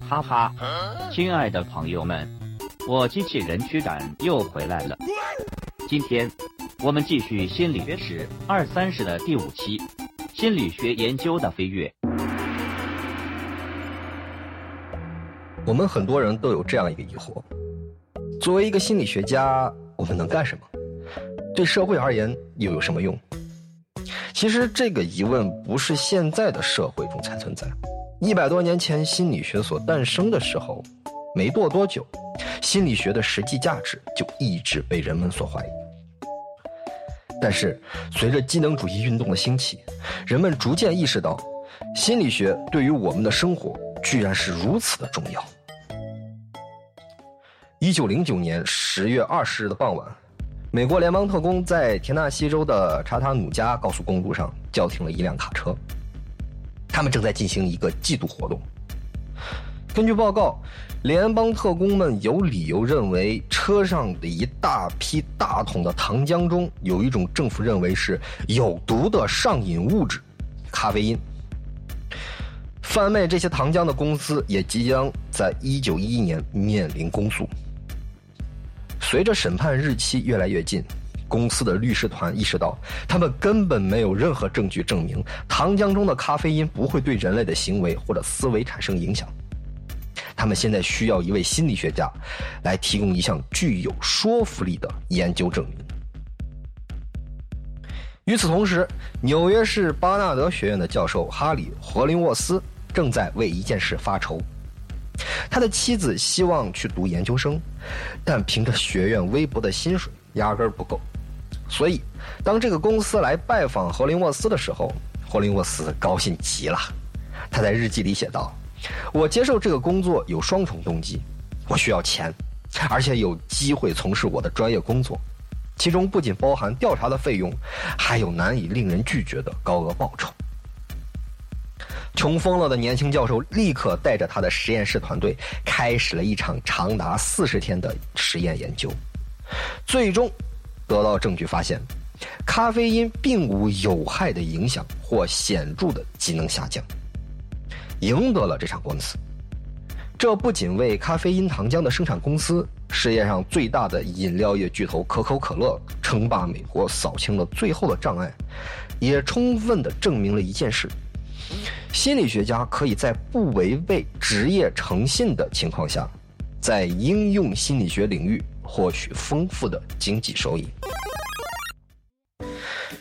哈哈，亲爱的朋友们，我机器人驱赶又回来了。今天我们继续心理学史二三十的第五期，心理学研究的飞跃。我们很多人都有这样一个疑惑：作为一个心理学家，我们能干什么？对社会而言又有什么用？其实这个疑问不是现在的社会中才存在。一百多年前，心理学所诞生的时候，没过多久，心理学的实际价值就一直被人们所怀疑。但是，随着机能主义运动的兴起，人们逐渐意识到，心理学对于我们的生活居然是如此的重要。一九零九年十月二十日的傍晚，美国联邦特工在田纳西州的查塔努加高速公路上叫停了一辆卡车。他们正在进行一个缉毒活动。根据报告，联邦特工们有理由认为车上的一大批大桶的糖浆中有一种政府认为是有毒的上瘾物质——咖啡因。贩卖这些糖浆的公司也即将在一九一一年面临公诉。随着审判日期越来越近。公司的律师团意识到，他们根本没有任何证据证明糖浆中的咖啡因不会对人类的行为或者思维产生影响。他们现在需要一位心理学家，来提供一项具有说服力的研究证明。与此同时，纽约市巴纳德学院的教授哈里·霍林沃斯正在为一件事发愁。他的妻子希望去读研究生，但凭着学院微薄的薪水，压根儿不够。所以，当这个公司来拜访霍林沃斯的时候，霍林沃斯高兴极了。他在日记里写道：“我接受这个工作有双重动机，我需要钱，而且有机会从事我的专业工作，其中不仅包含调查的费用，还有难以令人拒绝的高额报酬。”穷疯了的年轻教授立刻带着他的实验室团队，开始了一场长达四十天的实验研究，最终。得到证据发现，咖啡因并无有害的影响或显著的机能下降，赢得了这场官司。这不仅为咖啡因糖浆的生产公司——世界上最大的饮料业巨头可口可乐——称霸美国扫清了最后的障碍，也充分的证明了一件事：心理学家可以在不违背职业诚信的情况下，在应用心理学领域。获取丰富的经济收益。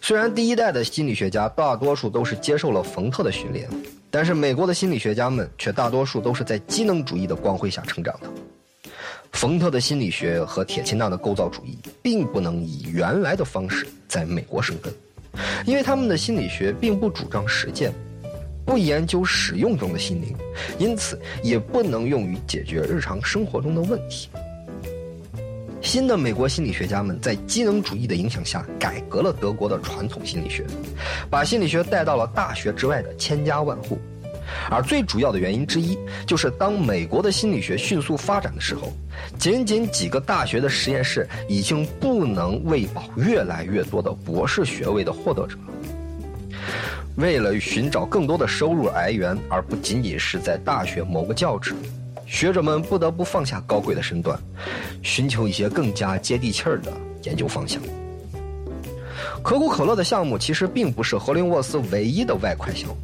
虽然第一代的心理学家大多数都是接受了冯特的训练，但是美国的心理学家们却大多数都是在机能主义的光辉下成长的。冯特的心理学和铁钦纳的构造主义并不能以原来的方式在美国生根，因为他们的心理学并不主张实践，不研究使用中的心灵，因此也不能用于解决日常生活中的问题。新的美国心理学家们在机能主义的影响下，改革了德国的传统心理学，把心理学带到了大学之外的千家万户。而最主要的原因之一，就是当美国的心理学迅速发展的时候，仅仅几个大学的实验室已经不能喂饱越来越多的博士学位的获得者。为了寻找更多的收入来源，而不仅仅是在大学谋个教职。学者们不得不放下高贵的身段，寻求一些更加接地气儿的研究方向。可口可乐的项目其实并不是荷林沃斯唯一的外快项目，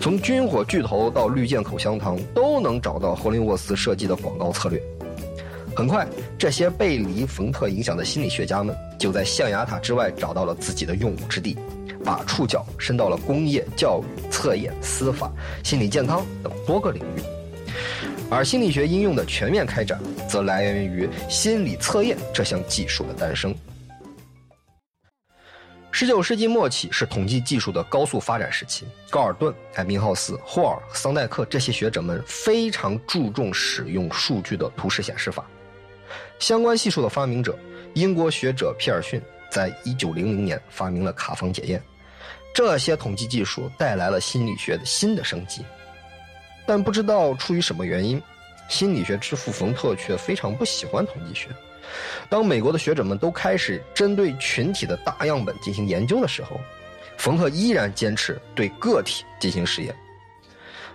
从军火巨头到绿箭口香糖，都能找到荷林沃斯设计的广告策略。很快，这些背离冯特影响的心理学家们就在象牙塔之外找到了自己的用武之地，把触角伸到了工业、教育、测验、司法、心理健康等多个领域。而心理学应用的全面开展，则来源于心理测验这项技术的诞生。十九世纪末期是统计技术的高速发展时期，高尔顿、艾宾浩斯、霍尔、桑代克这些学者们非常注重使用数据的图示显示法。相关系数的发明者，英国学者皮尔逊，在一九零零年发明了卡方检验。这些统计技术带来了心理学的新的升级。但不知道出于什么原因，心理学之父冯特却非常不喜欢统计学。当美国的学者们都开始针对群体的大样本进行研究的时候，冯特依然坚持对个体进行实验。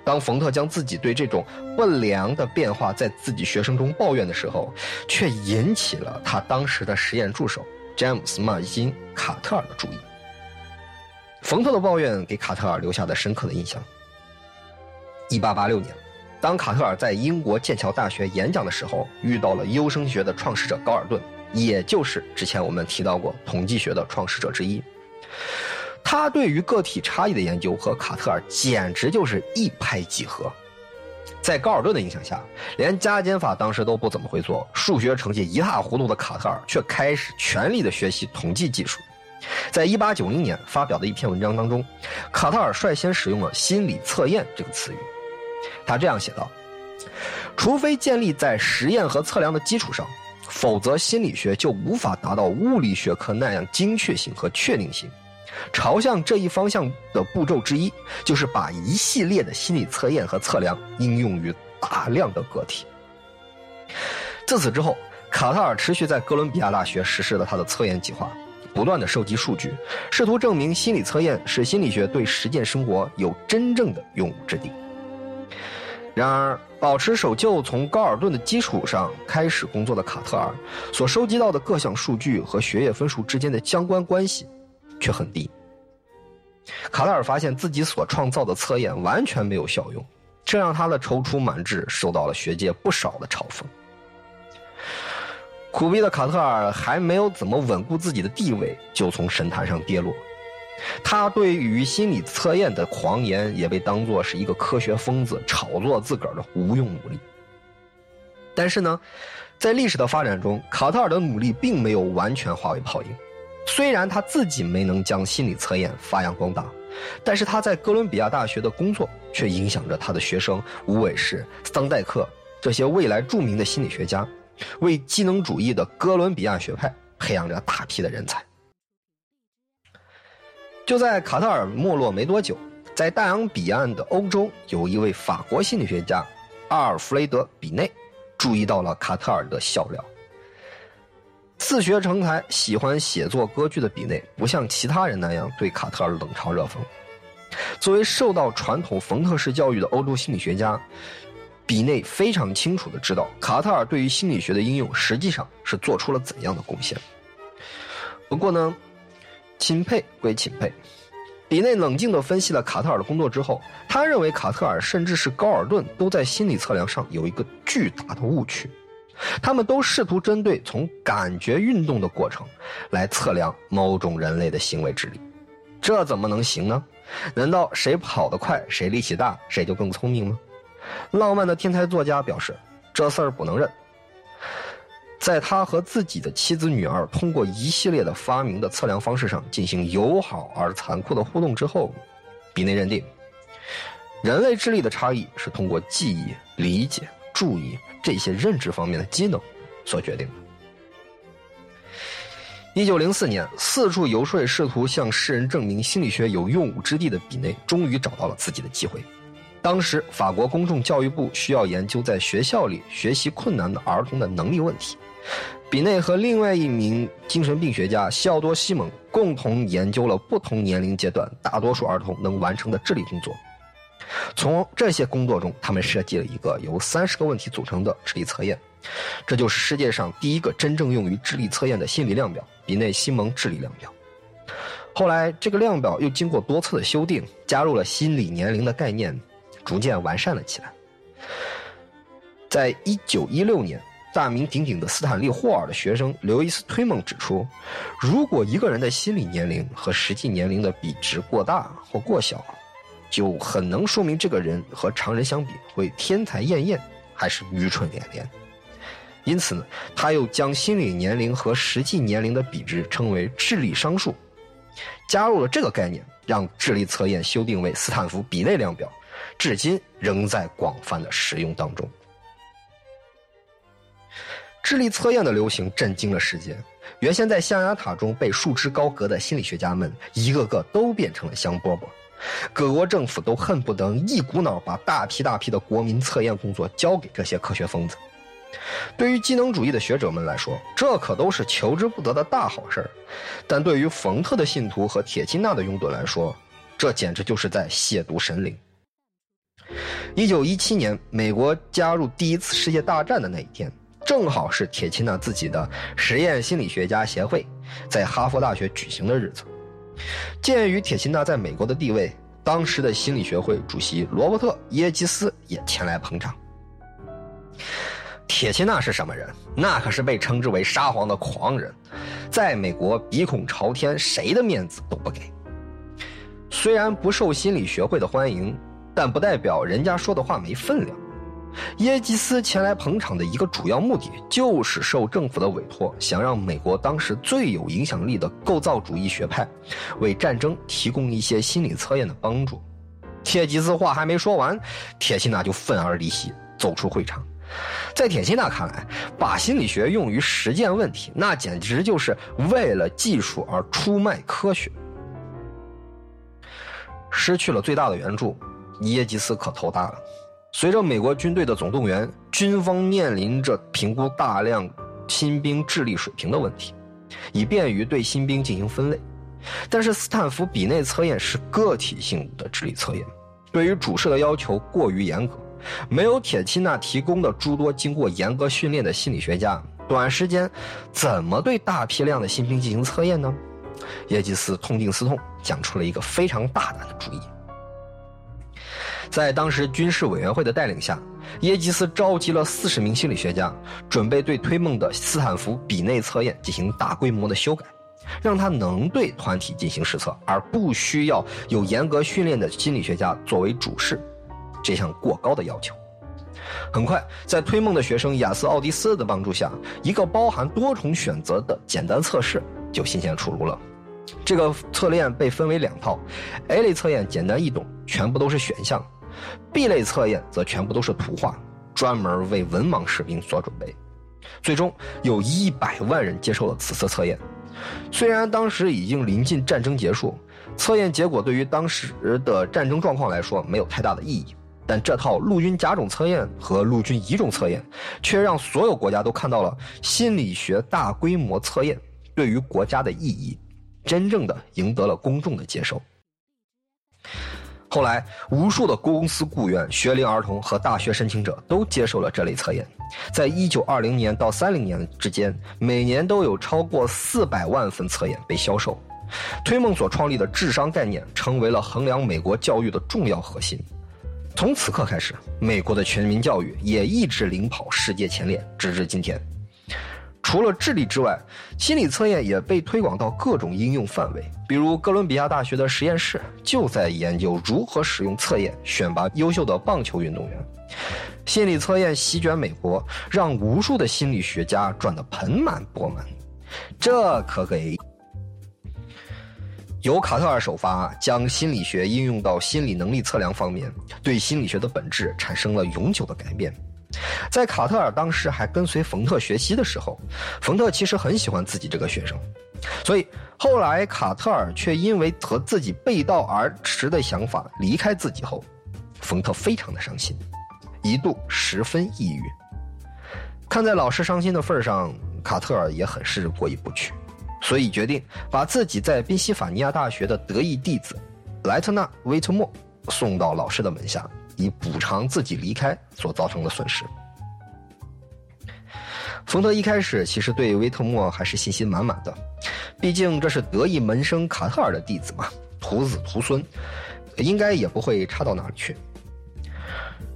当冯特将自己对这种不良的变化在自己学生中抱怨的时候，却引起了他当时的实验助手詹姆斯·马金·卡特尔的注意。冯特的抱怨给卡特尔留下了深刻的印象。1886年，当卡特尔在英国剑桥大学演讲的时候，遇到了优生学的创始者高尔顿，也就是之前我们提到过统计学的创始者之一。他对于个体差异的研究和卡特尔简直就是一拍即合。在高尔顿的影响下，连加减法当时都不怎么会做，数学成绩一塌糊涂的卡特尔却开始全力的学习统计技术。在一八九零年发表的一篇文章当中，卡特尔率先使用了“心理测验”这个词语。他这样写道：“除非建立在实验和测量的基础上，否则心理学就无法达到物理学科那样精确性和确定性。”朝向这一方向的步骤之一，就是把一系列的心理测验和测量应用于大量的个体。自此之后，卡特尔持续在哥伦比亚大学实施了他的测验计划，不断的收集数据，试图证明心理测验使心理学对实践生活有真正的用武之地。然而，保持守旧，从高尔顿的基础上开始工作的卡特尔，所收集到的各项数据和学业分数之间的相关关系。却很低。卡特尔发现自己所创造的测验完全没有效用，这让他的踌躇满志受到了学界不少的嘲讽。苦逼的卡特尔还没有怎么稳固自己的地位，就从神坛上跌落。他对于心理测验的狂言也被当作是一个科学疯子炒作自个儿的无用武力。但是呢，在历史的发展中，卡特尔的努力并没有完全化为泡影。虽然他自己没能将心理测验发扬光大，但是他在哥伦比亚大学的工作却影响着他的学生吴伟士、桑代克这些未来著名的心理学家，为机能主义的哥伦比亚学派培养着大批的人才。就在卡特尔没落没多久，在大洋彼岸的欧洲，有一位法国心理学家阿尔弗雷德·比内注意到了卡特尔的笑料。自学成才、喜欢写作歌剧的比内，不像其他人那样对卡特尔冷嘲热讽。作为受到传统冯特式教育的欧洲心理学家，比内非常清楚的知道卡特尔对于心理学的应用实际上是做出了怎样的贡献。不过呢，钦佩归钦佩，比内冷静的分析了卡特尔的工作之后，他认为卡特尔甚至是高尔顿都在心理测量上有一个巨大的误区。他们都试图针对从感觉运动的过程来测量某种人类的行为智力，这怎么能行呢？难道谁跑得快，谁力气大，谁就更聪明吗？浪漫的天才作家表示，这事儿不能认。在他和自己的妻子、女儿通过一系列的发明的测量方式上进行友好而残酷的互动之后，比内认定，人类智力的差异是通过记忆、理解、注意。这些认知方面的机能所决定的。一九零四年，四处游说，试图向世人证明心理学有用武之地的比内，终于找到了自己的机会。当时，法国公众教育部需要研究在学校里学习困难的儿童的能力问题。比内和另外一名精神病学家西奥多·西蒙共同研究了不同年龄阶段大多数儿童能完成的智力工作。从这些工作中，他们设计了一个由三十个问题组成的智力测验，这就是世界上第一个真正用于智力测验的心理量表——比内西蒙智力量表。后来，这个量表又经过多次的修订，加入了心理年龄的概念，逐渐完善了起来。在一九一六年，大名鼎鼎的斯坦利·霍尔的学生刘易斯·推蒙指出，如果一个人的心理年龄和实际年龄的比值过大或过小，就很能说明这个人和常人相比会天才艳艳，还是愚蠢连连。因此呢，他又将心理年龄和实际年龄的比值称为智力商数，加入了这个概念，让智力测验修订为斯坦福比内量表，至今仍在广泛的使用当中。智力测验的流行震惊了世界，原先在象牙塔中被束之高阁的心理学家们，一个个都变成了香饽饽。各国政府都恨不得一股脑把大批大批的国民测验工作交给这些科学疯子。对于机能主义的学者们来说，这可都是求之不得的大好事儿；但对于冯特的信徒和铁金纳的拥趸来说，这简直就是在亵渎神灵。一九一七年，美国加入第一次世界大战的那一天，正好是铁钦纳自己的实验心理学家协会在哈佛大学举行的日子。鉴于铁钦纳在美国的地位，当时的心理学会主席罗伯特·耶基斯也前来捧场。铁钦纳是什么人？那可是被称之为沙皇的狂人，在美国鼻孔朝天，谁的面子都不给。虽然不受心理学会的欢迎，但不代表人家说的话没分量。耶基斯前来捧场的一个主要目的，就是受政府的委托，想让美国当时最有影响力的构造主义学派，为战争提供一些心理测验的帮助。铁基斯话还没说完，铁西娜就愤而离席，走出会场。在铁西娜看来，把心理学用于实践问题，那简直就是为了技术而出卖科学。失去了最大的援助，耶基斯可头大了。随着美国军队的总动员，军方面临着评估大量新兵智力水平的问题，以便于对新兵进行分类。但是斯坦福比内测验是个体性的智力测验，对于主事的要求过于严格，没有铁钦纳提供的诸多经过严格训练的心理学家，短时间怎么对大批量的新兵进行测验呢？耶基斯痛定思痛，讲出了一个非常大胆的主意。在当时军事委员会的带领下，耶基斯召集了四十名心理学家，准备对推梦的斯坦福比内测验进行大规模的修改，让他能对团体进行实测，而不需要有严格训练的心理学家作为主事。这项过高的要求，很快在推梦的学生亚斯奥迪斯的帮助下，一个包含多重选择的简单测试就新鲜出炉了。这个测验被分为两套，A 类测验简单易懂，全部都是选项。B 类测验则全部都是图画，专门为文盲士兵所准备。最终有一百万人接受了此次测验。虽然当时已经临近战争结束，测验结果对于当时的战争状况来说没有太大的意义，但这套陆军甲种测验和陆军乙种测验却让所有国家都看到了心理学大规模测验对于国家的意义，真正的赢得了公众的接受。后来，无数的公司雇员、学龄儿童和大学申请者都接受了这类测验。在一九二零年到三零年之间，每年都有超过四百万份测验被销售。推梦所创立的智商概念成为了衡量美国教育的重要核心。从此刻开始，美国的全民教育也一直领跑世界前列，直至今天。除了智力之外，心理测验也被推广到各种应用范围。比如，哥伦比亚大学的实验室就在研究如何使用测验选拔优秀的棒球运动员。心理测验席卷美国，让无数的心理学家赚得盆满钵满。这可给由卡特尔首发，将心理学应用到心理能力测量方面，对心理学的本质产生了永久的改变。在卡特尔当时还跟随冯特学习的时候，冯特其实很喜欢自己这个学生，所以后来卡特尔却因为和自己背道而驰的想法离开自己后，冯特非常的伤心，一度十分抑郁。看在老师伤心的份上，卡特尔也很是过意不去，所以决定把自己在宾夕法尼亚大学的得意弟子莱特纳·威特莫送到老师的门下。以补偿自己离开所造成的损失。冯特一开始其实对威特莫还是信心满满的，毕竟这是得意门生卡特尔的弟子嘛，徒子徒孙，应该也不会差到哪里去。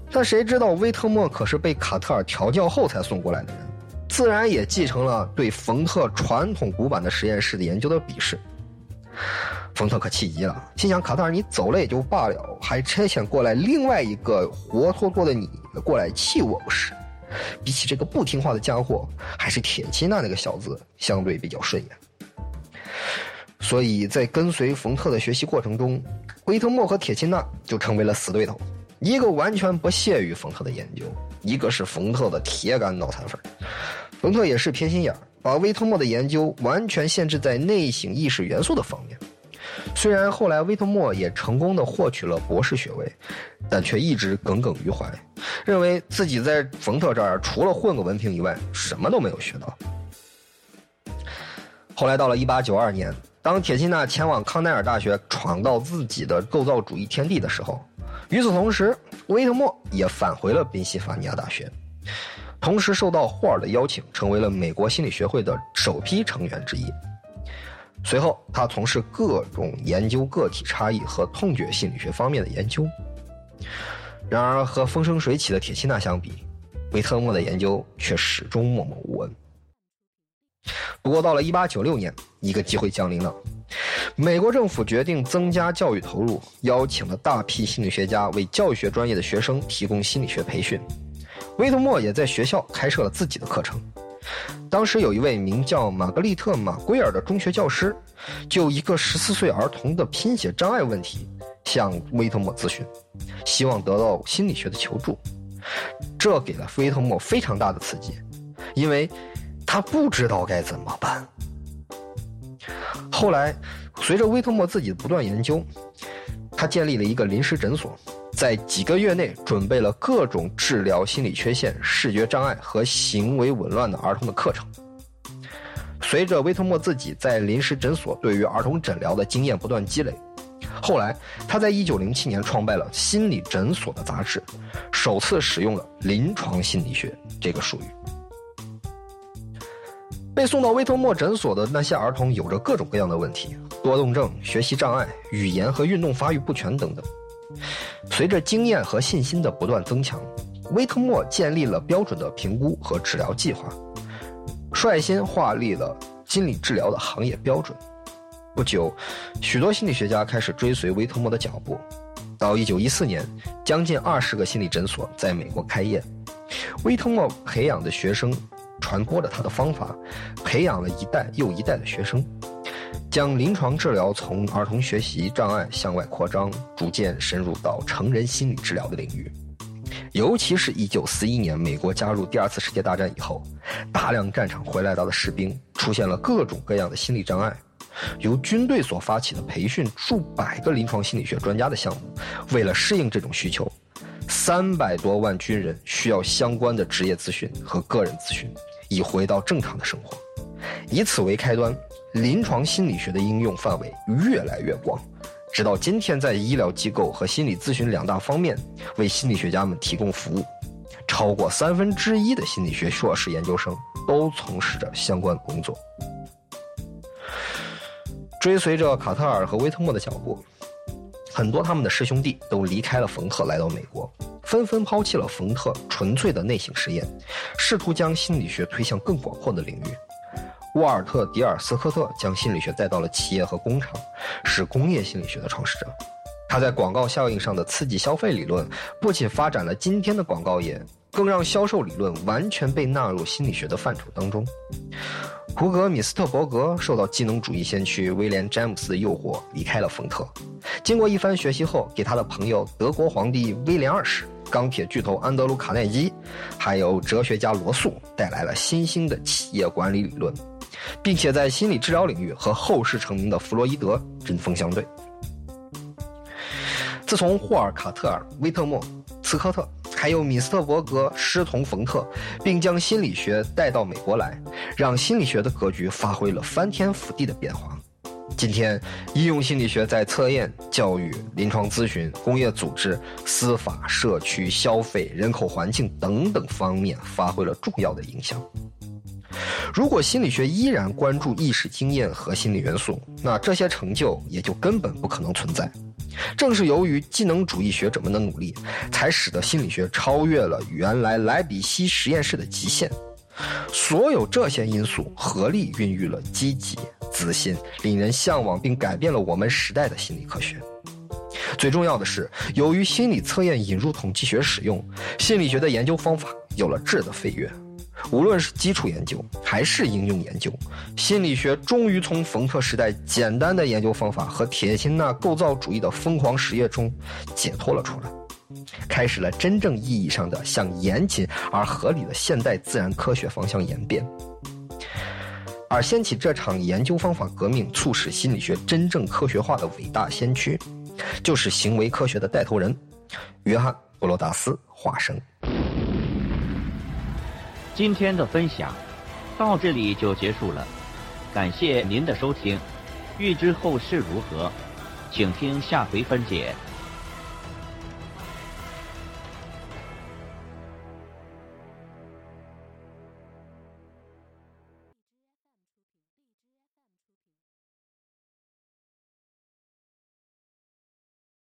但谁知道威特莫可是被卡特尔调教后才送过来的人，自然也继承了对冯特传统古板的实验室的研究的鄙视。冯特可气极了，心想：卡特尔，你走了也就罢了，还差遣过来另外一个活脱脱的你过来气我不是？比起这个不听话的家伙，还是铁钦纳那个小子相对比较顺眼。所以在跟随冯特的学习过程中，威特莫和铁钦纳就成为了死对头，一个完全不屑于冯特的研究，一个是冯特的铁杆脑残粉。冯特也是偏心眼，把威特莫的研究完全限制在内省意识元素的方面。虽然后来威特莫也成功的获取了博士学位，但却一直耿耿于怀，认为自己在冯特这儿除了混个文凭以外，什么都没有学到。后来到了1892年，当铁钦纳前往康奈尔大学闯到自己的构造主义天地的时候，与此同时，威特莫也返回了宾夕法尼亚大学，同时受到霍尔的邀请，成为了美国心理学会的首批成员之一。随后，他从事各种研究个体差异和痛觉心理学方面的研究。然而，和风生水起的铁钦纳相比，维特莫的研究却始终默默无闻。不过，到了1896年，一个机会降临了。美国政府决定增加教育投入，邀请了大批心理学家为教育学专业的学生提供心理学培训。威特莫也在学校开设了自己的课程。当时有一位名叫玛格丽特·马圭尔的中学教师，就一个十四岁儿童的拼写障碍问题向威特莫咨询，希望得到心理学的求助。这给了威特莫非常大的刺激，因为他不知道该怎么办。后来，随着威特莫自己的不断研究，他建立了一个临时诊所，在几个月内准备了各种治疗心理缺陷、视觉障碍和行为紊乱的儿童的课程。随着威特莫自己在临时诊所对于儿童诊疗的经验不断积累，后来他在1907年创办了《心理诊所》的杂志，首次使用了“临床心理学”这个术语。被送到威特莫诊所的那些儿童有着各种各样的问题，多动症、学习障碍、语言和运动发育不全等等。随着经验和信心的不断增强，威特莫建立了标准的评估和治疗计划，率先划立了心理治疗的行业标准。不久，许多心理学家开始追随威特莫的脚步。到1914年，将近二十个心理诊所在美国开业，威特莫培养的学生。传播了他的方法，培养了一代又一代的学生，将临床治疗从儿童学习障碍向外扩张，逐渐深入到成人心理治疗的领域。尤其是一九四一年美国加入第二次世界大战以后，大量战场回来到的士兵出现了各种各样的心理障碍，由军队所发起的培训数百个临床心理学专家的项目，为了适应这种需求，三百多万军人需要相关的职业咨询和个人咨询。以回到正常的生活，以此为开端，临床心理学的应用范围越来越广，直到今天，在医疗机构和心理咨询两大方面为心理学家们提供服务，超过三分之一的心理学硕士研究生都从事着相关工作。追随着卡特尔和威特莫的脚步，很多他们的师兄弟都离开了冯特，来到美国。纷纷抛弃了冯特纯粹的内省实验，试图将心理学推向更广阔的领域。沃尔特·迪尔斯科特将心理学带到了企业和工厂，是工业心理学的创始者。他在广告效应上的刺激消费理论，不仅发展了今天的广告业，更让销售理论完全被纳入心理学的范畴当中。胡格·米斯特伯格受到机能主义先驱威廉·詹姆斯的诱惑，离开了冯特。经过一番学习后，给他的朋友德国皇帝威廉二世。钢铁巨头安德鲁·卡耐基，还有哲学家罗素带来了新兴的企业管理理论，并且在心理治疗领域和后世成名的弗洛伊德针锋相对。自从霍尔、卡特尔、威特莫、茨科特还有米斯特伯格师从冯特，并将心理学带到美国来，让心理学的格局发挥了翻天覆地的变化。今天，应用心理学在测验、教育、临床咨询、工业组织、司法、社区、消费、人口环境等等方面发挥了重要的影响。如果心理学依然关注意识经验和心理元素，那这些成就也就根本不可能存在。正是由于技能主义学者们的努力，才使得心理学超越了原来莱比锡实验室的极限。所有这些因素合力孕育了积极。自信、令人向往，并改变了我们时代的心理科学。最重要的是，由于心理测验引入统计学使用，心理学的研究方法有了质的飞跃。无论是基础研究还是应用研究，心理学终于从冯特时代简单的研究方法和铁钦纳构造主义的疯狂实验中解脱了出来，开始了真正意义上的向严谨而合理的现代自然科学方向演变。而掀起这场研究方法革命、促使心理学真正科学化的伟大先驱，就是行为科学的带头人——约翰·布罗达斯·华生。今天的分享到这里就结束了，感谢您的收听。欲知后事如何，请听下回分解。